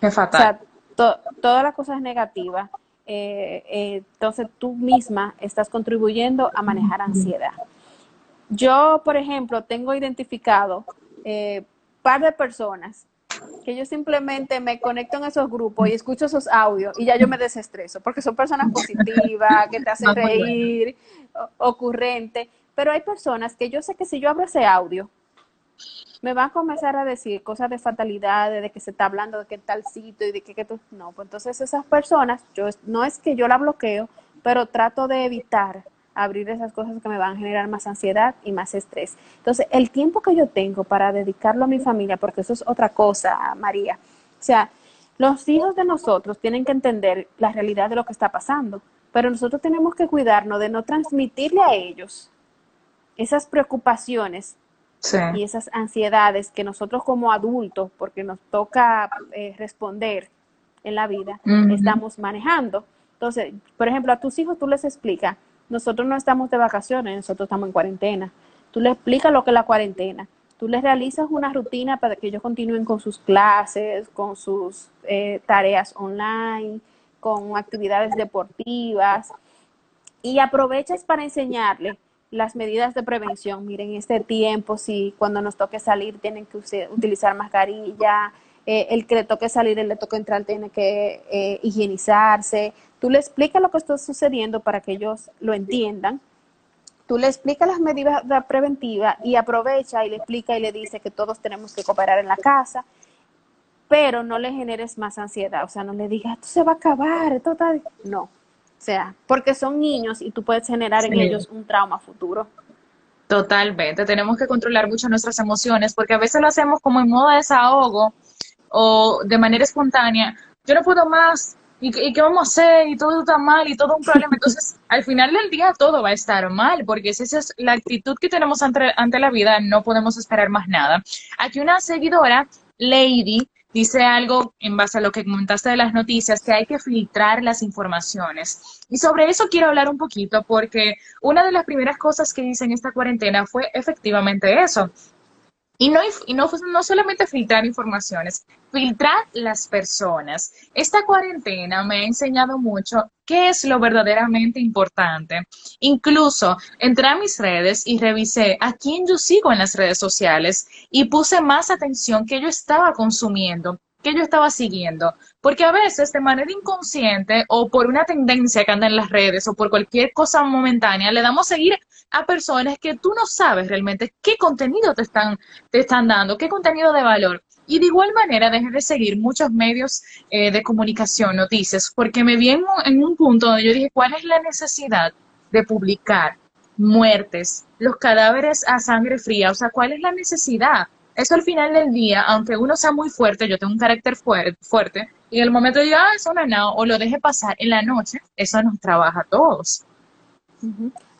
es fatal. O sea, todas las cosas negativas, eh, eh, entonces tú misma estás contribuyendo a manejar ansiedad. Yo, por ejemplo, tengo identificado eh, par de personas que yo simplemente me conecto en esos grupos y escucho esos audios y ya yo me desestreso, porque son personas positivas, que te hacen reír, ocurrente, pero hay personas que yo sé que si yo abro ese audio, me van a comenzar a decir cosas de fatalidad, de que se está hablando de que tal sitio y de que, que tú, no, pues entonces esas personas, yo no es que yo la bloqueo, pero trato de evitar abrir esas cosas que me van a generar más ansiedad y más estrés. Entonces, el tiempo que yo tengo para dedicarlo a mi familia, porque eso es otra cosa, María. O sea, los hijos de nosotros tienen que entender la realidad de lo que está pasando, pero nosotros tenemos que cuidarnos de no transmitirle a ellos esas preocupaciones y esas ansiedades que nosotros como adultos, porque nos toca eh, responder en la vida, estamos manejando. Entonces, por ejemplo, a tus hijos tú les explicas, nosotros no estamos de vacaciones, nosotros estamos en cuarentena. Tú les explicas lo que es la cuarentena. Tú les realizas una rutina para que ellos continúen con sus clases, con sus eh, tareas online, con actividades deportivas y aprovechas para enseñarles las medidas de prevención. Miren, este tiempo, si cuando nos toque salir tienen que utilizar mascarilla, eh, el que le toque salir, el le toque entrar, tiene que eh, higienizarse. Tú le explicas lo que está sucediendo para que ellos lo entiendan. Tú le explicas las medidas preventivas y aprovecha y le explica y le dice que todos tenemos que cooperar en la casa, pero no le generes más ansiedad. O sea, no le digas, esto se va a acabar, esto está... No. O sea, porque son niños y tú puedes generar en ellos un trauma futuro. Totalmente, tenemos que controlar mucho nuestras emociones porque a veces lo hacemos como en modo de desahogo o de manera espontánea. Yo no puedo más, ¿y, qué vamos a hacer? Y todo está mal y todo un problema. Entonces, [LAUGHS] al final del día todo va a estar mal, porque esa es la actitud que tenemos ante, ante la vida, no podemos esperar más nada. Aquí una seguidora, Lady, dice algo en base a lo que comentaste de las noticias, que hay que filtrar las informaciones. Y sobre eso quiero hablar un poquito, porque una de las primeras cosas que hice en esta cuarentena fue efectivamente eso, y no, y no, no solamente filtrar informaciones, filtrar las personas. Esta cuarentena me ha enseñado mucho qué es lo verdaderamente importante. Incluso entré a mis redes y revisé a quién yo sigo en las redes sociales y puse más atención que yo estaba consumiendo que yo estaba siguiendo. Porque a veces de manera inconsciente o por una tendencia que anda en las redes o por cualquier cosa momentánea, le damos seguir a personas que tú no sabes realmente qué contenido te están, te están dando, qué contenido de valor. Y de igual manera dejé de seguir muchos medios eh, de comunicación, noticias, porque me vi en, en un punto donde yo dije, ¿cuál es la necesidad de publicar muertes, los cadáveres a sangre fría? O sea, ¿cuál es la necesidad? Eso al final del día, aunque uno sea muy fuerte, yo tengo un carácter fuerte, y en el momento diga, ah, eso no es o lo deje pasar en la noche, eso nos trabaja a todos.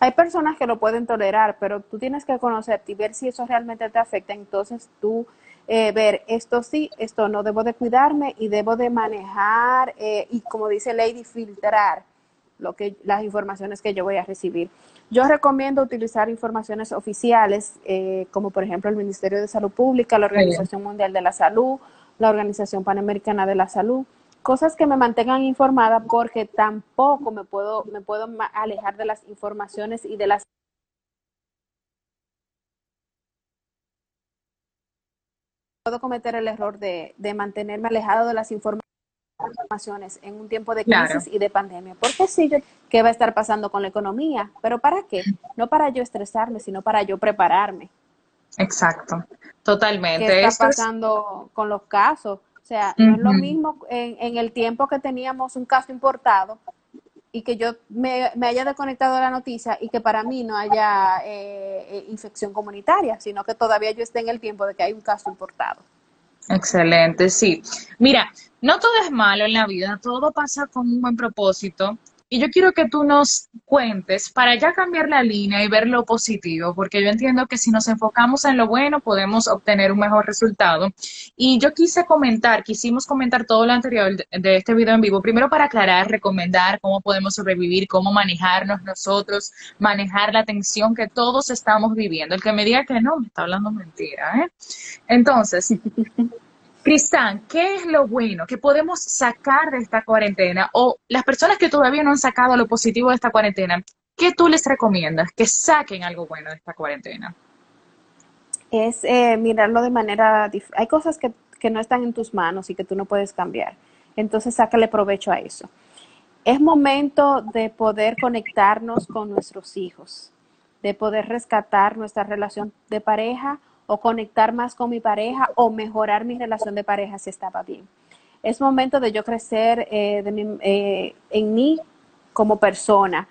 Hay personas que lo pueden tolerar, pero tú tienes que conocerte y ver si eso realmente te afecta. Entonces tú eh, ver esto sí, esto no, debo de cuidarme y debo de manejar eh, y como dice Lady, filtrar lo que, las informaciones que yo voy a recibir. Yo recomiendo utilizar informaciones oficiales, eh, como por ejemplo el Ministerio de Salud Pública, la Organización Mundial de la Salud, la Organización Panamericana de la Salud, cosas que me mantengan informada porque tampoco me puedo, me puedo alejar de las informaciones y de las puedo cometer el error de, de mantenerme alejado de las informaciones en un tiempo de crisis y de pandemia. Porque sí, ¿qué va a estar pasando con la economía? ¿Pero para qué? No para yo estresarme, sino para yo prepararme. Exacto, totalmente. ¿Qué está pasando con los casos? O sea, no es lo mismo en, el tiempo que teníamos un caso importado y que yo me, haya desconectado de la noticia y que para mí no haya eh, eh, infección comunitaria, sino que todavía yo esté en el tiempo de que hay un caso importado. Excelente, sí. Mira, no todo es malo en la vida, todo pasa con un buen propósito y yo quiero que tú nos cuentes para ya cambiar la línea y ver lo positivo, porque yo entiendo que si nos enfocamos en lo bueno podemos obtener un mejor resultado. Y yo quise comentar, quisimos comentar todo lo anterior de este video en vivo, primero para aclarar, recomendar cómo podemos sobrevivir, cómo manejarnos nosotros, manejar la tensión que todos estamos viviendo. El que me diga que no, me está hablando mentira. ¿eh? Entonces, Cristán, ¿qué es lo bueno que podemos sacar de esta cuarentena? O las personas que todavía no han sacado lo positivo de esta cuarentena, ¿qué tú les recomiendas que saquen algo bueno de esta cuarentena? Es eh, mirarlo de manera... Hay cosas que, que no están en tus manos y que tú no puedes cambiar. Entonces, sácale provecho a eso. Es momento de poder conectarnos con nuestros hijos, de poder rescatar nuestra relación de pareja o conectar más con mi pareja o mejorar mi relación de pareja si estaba bien. Es momento de yo crecer eh, eh, en mí como persona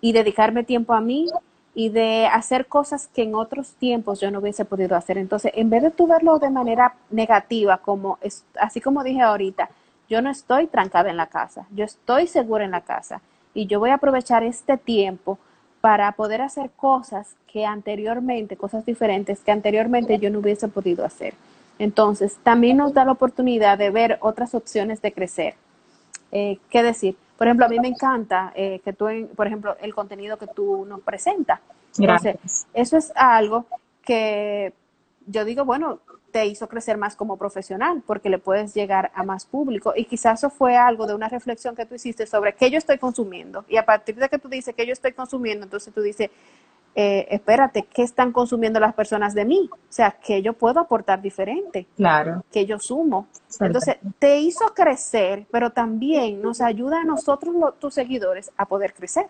y dedicarme tiempo a mí y de hacer cosas que en otros tiempos yo no hubiese podido hacer. Entonces, en vez de tú verlo de manera negativa, como así como dije ahorita, yo no estoy trancada en la casa, yo estoy segura en la casa y yo voy a aprovechar este tiempo para poder hacer cosas que anteriormente, cosas diferentes que anteriormente yo no hubiese podido hacer. Entonces, también nos da la oportunidad de ver otras opciones de crecer. Eh, ¿Qué decir? Por ejemplo, a mí me encanta eh, que tú, por ejemplo, el contenido que tú nos presentas. Entonces, eso es algo que yo digo, bueno, te hizo crecer más como profesional porque le puedes llegar a más público y quizás eso fue algo de una reflexión que tú hiciste sobre qué yo estoy consumiendo y a partir de que tú dices que yo estoy consumiendo, entonces tú dices, eh, espérate, ¿qué están consumiendo las personas de mí? O sea, que yo puedo aportar diferente. Claro. Que yo sumo. Entonces, te hizo crecer, pero también nos ayuda a nosotros, tus seguidores, a poder crecer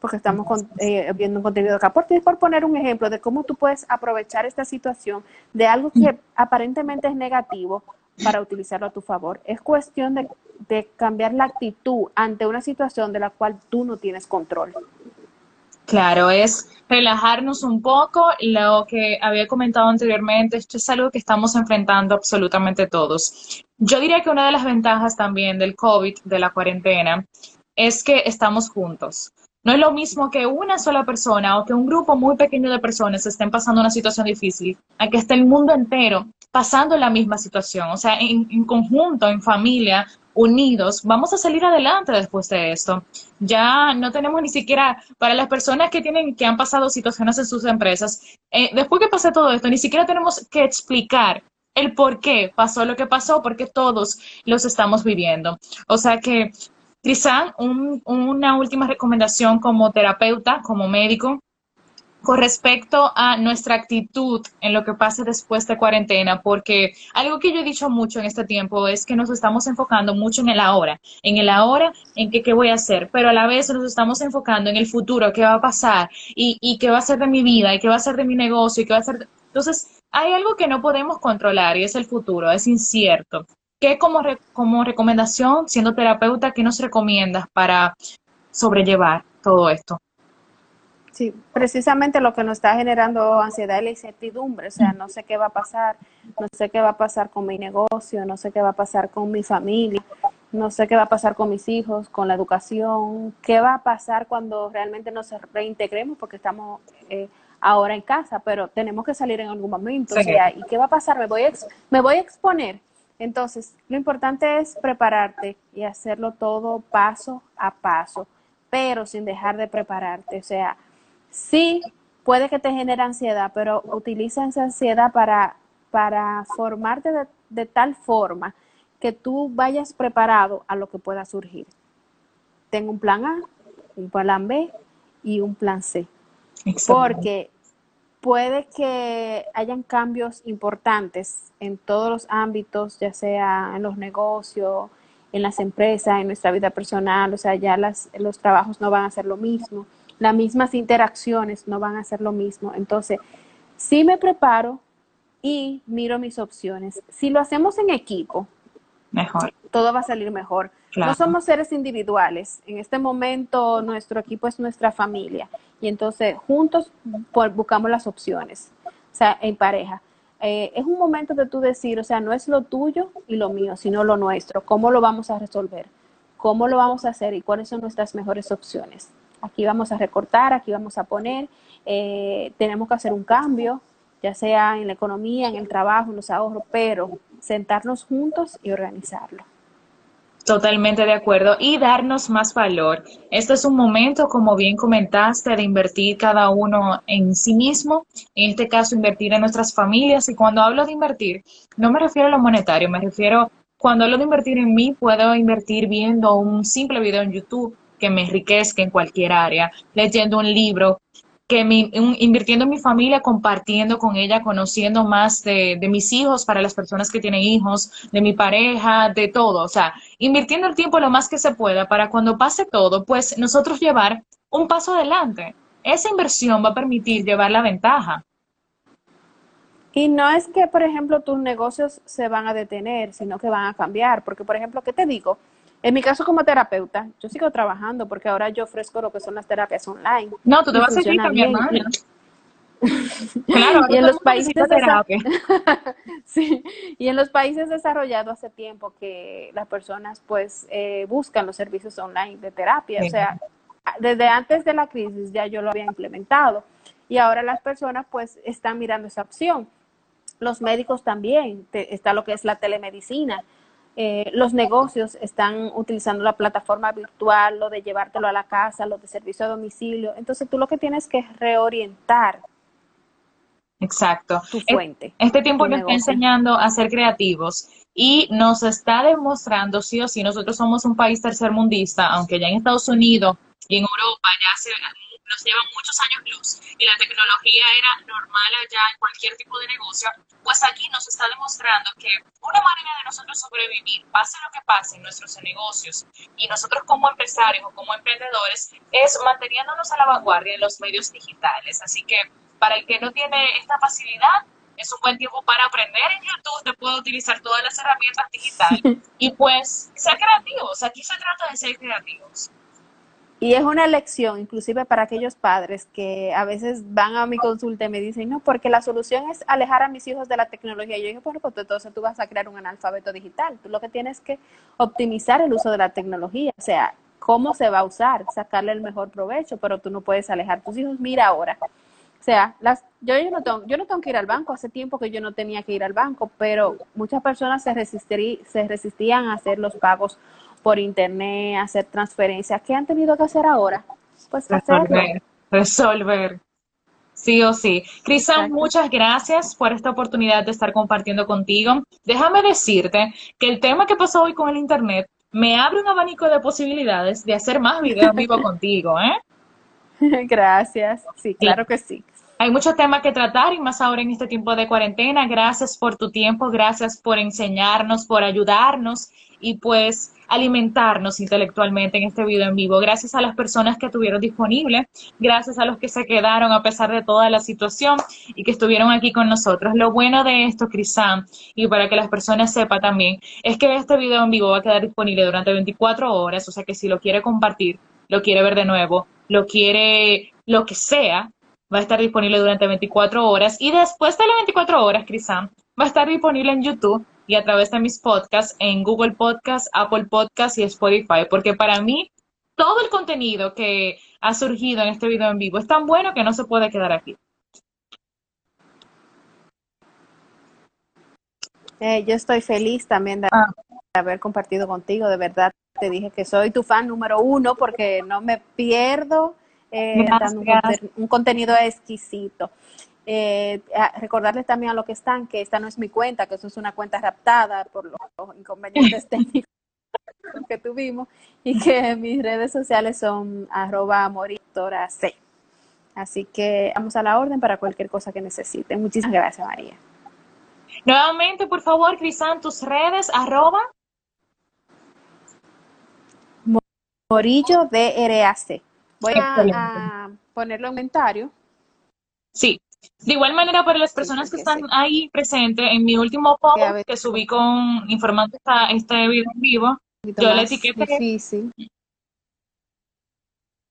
porque estamos eh, viendo un contenido acá. Por, por poner un ejemplo de cómo tú puedes aprovechar esta situación de algo que aparentemente es negativo para utilizarlo a tu favor. Es cuestión de, de cambiar la actitud ante una situación de la cual tú no tienes control. Claro, es relajarnos un poco. Lo que había comentado anteriormente, esto es algo que estamos enfrentando absolutamente todos. Yo diría que una de las ventajas también del COVID, de la cuarentena, es que estamos juntos. No es lo mismo que una sola persona o que un grupo muy pequeño de personas estén pasando una situación difícil, a que esté el mundo entero pasando la misma situación. O sea, en, conjunto, en familia, unidos, vamos a salir adelante después de esto. Ya no tenemos ni siquiera, para las personas que tienen, que han pasado situaciones en sus empresas, eh, después que pase todo esto, ni siquiera tenemos que explicar el por qué pasó lo que pasó, porque todos los estamos viviendo. O sea que Crisan, una última recomendación como terapeuta, como médico, con respecto a nuestra actitud en lo que pase después de cuarentena, porque algo que yo he dicho mucho en este tiempo es que nos estamos enfocando mucho en el ahora, en el ahora, en qué, qué voy a hacer, pero a la vez nos estamos enfocando en el futuro, qué va a pasar y, y qué va a ser de mi vida y qué va a ser de mi negocio y qué va a ser... Entonces, hay algo que no podemos controlar y es el futuro, es incierto. ¿Qué como, como recomendación, siendo terapeuta, qué nos recomiendas para sobrellevar todo esto? Sí, precisamente lo que nos está generando ansiedad es la incertidumbre, o sea, no sé qué va a pasar, no sé qué va a pasar con mi negocio, no sé qué va a pasar con mi familia, no sé qué va a pasar con mis hijos, con la educación, qué va a pasar cuando realmente nos reintegremos porque estamos eh, ahora en casa, pero tenemos que salir en algún momento, o sea, ¿y qué va a pasar? Me voy me voy a exponer entonces, lo importante es prepararte y hacerlo todo paso a paso, pero sin dejar de prepararte. O sea, sí puede que te genere ansiedad, pero utiliza esa ansiedad para, para formarte de, tal forma que tú vayas preparado a lo que pueda surgir. Tengo un plan A, un plan B y un plan C. Porque puede que hayan cambios importantes en todos los ámbitos, ya sea en los negocios, en las empresas, en nuestra vida personal, o sea, ya las, los trabajos no van a ser lo mismo, las mismas interacciones no van a ser lo mismo. Entonces, sí me preparo y miro mis opciones. Si lo hacemos en equipo, mejor. Todo va a salir mejor. No somos seres individuales. En este momento nuestro equipo es nuestra familia y entonces juntos buscamos las opciones, o sea, en pareja. Eh, es un momento de tú decir, o sea, no es lo tuyo y lo mío, sino lo nuestro. ¿Cómo lo vamos a resolver? ¿Cómo lo vamos a hacer y cuáles son nuestras mejores opciones? Aquí vamos a recortar, aquí vamos a poner, eh, tenemos que hacer un cambio, ya sea en la economía, en el trabajo, en los ahorros, pero sentarnos juntos y organizarlo. Totalmente de acuerdo. Y darnos más valor. Este es un momento, como bien comentaste, de invertir cada uno en sí mismo. En este caso, invertir en nuestras familias. Y cuando hablo de invertir, no me refiero a lo monetario, me refiero, cuando hablo de invertir en mí, puedo invertir viendo un simple video en YouTube que me enriquezca en cualquier área, leyendo un libro, que mi, invirtiendo en mi familia, compartiendo con ella, conociendo más de, de, mis hijos para las personas que tienen hijos, de mi pareja, de todo. O sea, invirtiendo el tiempo lo más que se pueda para cuando pase todo, pues nosotros llevar un paso adelante. Esa inversión va a permitir llevar la ventaja. Y no es que, por ejemplo, tus negocios se van a detener, sino que van a cambiar. Porque, por ejemplo, ¿qué te digo? En mi caso como terapeuta, yo sigo trabajando porque ahora yo ofrezco lo que son las terapias online. No, tú te vas a seguir cambiando. [LAUGHS] claro, y en los países [LAUGHS] sí, y en los países desarrollados hace tiempo que las personas pues eh, buscan los servicios online de terapia, o sea, desde antes de la crisis ya yo lo había implementado y ahora las personas pues están mirando esa opción. Los médicos también, está lo que es la telemedicina, eh, los negocios están utilizando la plataforma virtual, lo de llevártelo a la casa, lo de servicio a domicilio. Entonces tú lo que tienes que reorientar. Exacto. Tu fuente. Este tiempo nos está enseñando a ser creativos y nos está demostrando, sí o sí, nosotros somos un país tercermundista, aunque ya en Estados Unidos y en Europa ya se nos llevan muchos años luz y la tecnología era normal allá en cualquier tipo de negocio, pues aquí nos está demostrando que una manera de nosotros sobrevivir, pase lo que pase en nuestros negocios y nosotros como empresarios o como emprendedores, es manteniéndonos a la vanguardia en los medios digitales. Así que para el que no tiene esta facilidad, es un buen tiempo para aprender en YouTube, te puedo utilizar todas las herramientas digitales [LAUGHS] y pues ser creativos, aquí se trata de ser creativos. Y es una lección, inclusive para aquellos padres que a veces van a mi consulta y me dicen, no, porque la solución es alejar a mis hijos de la tecnología. Y yo digo, bueno, pues entonces tú vas a crear un analfabeto digital. Tú lo que tienes que optimizar el uso de la tecnología, o sea, cómo se va a usar, sacarle el mejor provecho, pero tú no puedes alejar a tus hijos. Mira ahora. O sea, las, yo, yo, no tengo, yo no tengo que ir al banco, hace tiempo que yo no tenía que ir al banco, pero muchas personas se, se resistían a hacer los pagos por internet, hacer transferencias. ¿Qué han tenido que hacer ahora? Pues resolver, resolver. Sí o sí. Cristian, muchas gracias por esta oportunidad de estar compartiendo contigo. Déjame decirte que el tema que pasó hoy con el Internet me abre un abanico de posibilidades de hacer más videos vivo [LAUGHS] contigo, ¿eh? [LAUGHS] Gracias. Sí, claro que sí. Hay muchos temas que tratar y más ahora en este tiempo de cuarentena. Gracias por tu tiempo, gracias por enseñarnos, por ayudarnos y pues alimentarnos intelectualmente en este video en vivo. Gracias a las personas que estuvieron disponibles, gracias a los que se quedaron a pesar de toda la situación y que estuvieron aquí con nosotros. Lo bueno de esto, Crisan, y para que las personas sepan también, es que este video en vivo va a quedar disponible durante 24 horas, o sea que si lo quiere compartir, lo quiere ver de nuevo, lo quiere lo que sea, va a estar disponible durante 24 horas y después de las 24 horas, Crisan, va a estar disponible en YouTube y a través de mis podcasts en Google Podcasts, Apple Podcasts y Spotify, porque para mí todo el contenido que ha surgido en este video en vivo es tan bueno que no se puede quedar aquí. Eh, yo estoy feliz también de ah. haber compartido contigo, de verdad te dije que soy tu fan número uno porque no me pierdo eh, un, contenido exquisito. Eh, recordarles también a los que están que esta no es mi cuenta, que eso es una cuenta raptada por los, inconvenientes [LAUGHS] técnicos que tuvimos y que mis redes sociales son arroba moritora C. Así que vamos a la orden para cualquier cosa que necesiten. Muchísimas gracias, María. Nuevamente, por favor, Crisan, tus redes, arroba. Morillo DRAC. Voy a, ponerlo en comentario. Sí. De igual manera, para las personas que están ahí presentes, en mi último post que subí con informando esta, este video en vivo, Yo la etiqueta. Difícil.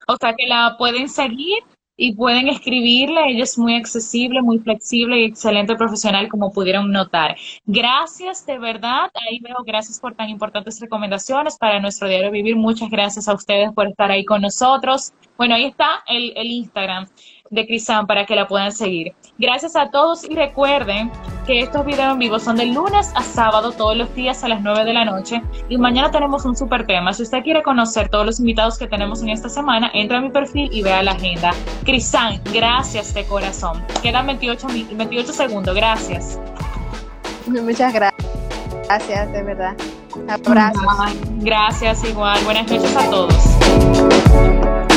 O sea que la pueden seguir y pueden escribirle. Ella es muy accesible, muy flexible y excelente profesional, como pudieron notar. Gracias, de verdad. Ahí veo, gracias por tan importantes recomendaciones para nuestro diario vivir. Muchas gracias a ustedes por estar ahí con nosotros. Bueno, ahí está el, el Instagram de Crisan para que la puedan seguir. Gracias a todos y recuerden que estos videos en vivo son de lunes a sábado todos los días a las 9 de la noche y mañana tenemos un super tema. Si usted quiere conocer todos los invitados que tenemos en esta semana, entra a mi perfil y vea la agenda. Crisan, gracias de corazón. Quedan 28, 28 segundos, gracias. [LAUGHS] Muchas gracias. Gracias, de verdad. Abrazos. Gracias, igual. Buenas noches a todos.